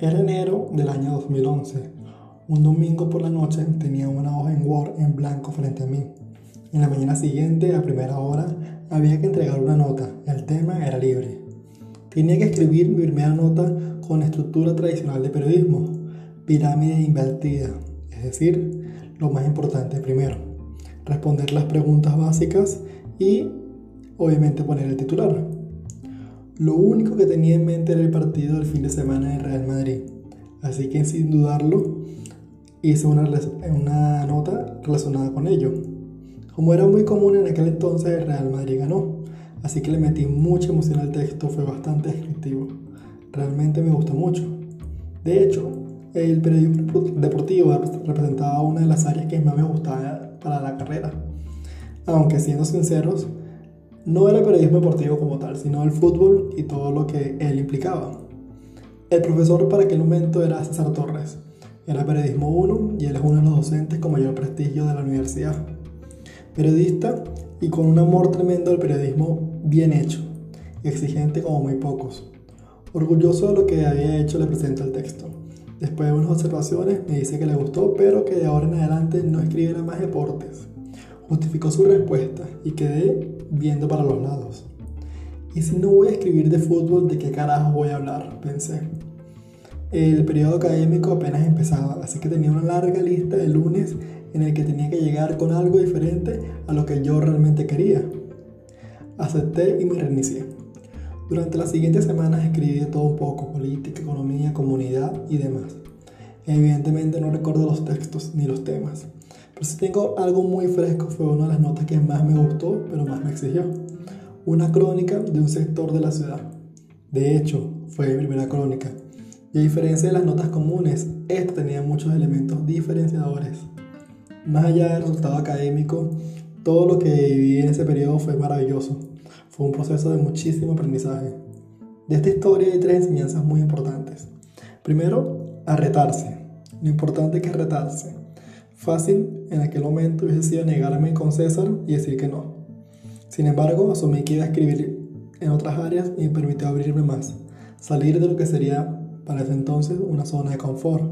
Era enero del año 2011. Un domingo por la noche tenía una hoja en Word en blanco frente a mí. En la mañana siguiente, a primera hora, había que entregar una nota. El tema era libre. Tenía que escribir mi primera nota con estructura tradicional de periodismo, pirámide invertida, es decir, lo más importante primero, responder las preguntas básicas y obviamente poner el titular. Lo único que tenía en mente era el partido del fin de semana del Real Madrid. Así que sin dudarlo, hice una, nota relacionada con ello. Como era muy común en aquel entonces, el Real Madrid ganó. Así que le metí mucha emoción al texto, fue bastante descriptivo. Realmente me gustó mucho. De hecho, el periodismo deportivo representaba una de las áreas que más me gustaba para la carrera. Aunque siendo sinceros, no era periodismo deportivo como tal, sino el fútbol y todo lo que él implicaba. El profesor para aquel momento era César Torres. Era periodismo 1 y él es uno de los docentes con mayor prestigio de la universidad. Periodista y con un amor tremendo al periodismo bien hecho, exigente como muy pocos. Orgulloso de lo que había hecho le presento el texto. Después de unas observaciones me dice que le gustó, pero que de ahora en adelante no escribiera más deportes. Justificó su respuesta y quedé viendo para los lados. ¿Y si no voy a escribir de fútbol, de qué carajo voy a hablar? Pensé. El periodo académico apenas empezaba, así que tenía una larga lista de lunes en el que tenía que llegar con algo diferente a lo que yo realmente quería. Acepté y me reinicié. Durante las siguientes semanas escribí de todo un poco, política, economía, comunidad y demás. Evidentemente no recuerdo los textos ni los temas, pero si tengo algo muy fresco, fue una de las notas que más me gustó, pero más me exigió. Una crónica de un sector de la ciudad. De hecho, fue mi primera crónica. Y a diferencia de las notas comunes, esta tenía muchos elementos diferenciadores. Más allá del resultado académico, todo lo que viví en ese periodo fue maravilloso. Fue un proceso de muchísimo aprendizaje. De esta historia hay tres enseñanzas muy importantes. Primero, a retarse. Lo importante que es retarse. Fácil en aquel momento hubiese sido negarme con César y decir que no. Sin embargo, asumí que iba a escribir en otras áreas y me permitió abrirme más, salir de lo que sería para ese entonces una zona de confort.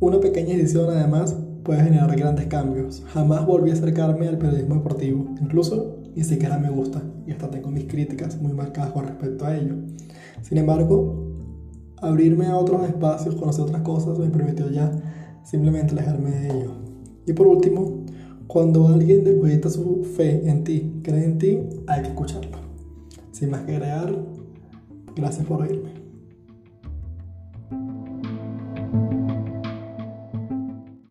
Una pequeña edición además puede generar grandes cambios. Jamás volví a acercarme al periodismo deportivo, incluso ni siquiera me gusta y hasta tengo mis críticas muy marcadas con respecto a ello. Sin embargo, abrirme a otros espacios, conocer otras cosas me permitió ya simplemente alejarme de ello. Y por último, cuando alguien deposita su fe en ti, cree en ti, hay que escucharlo. Sin más que agregar, gracias por oírme.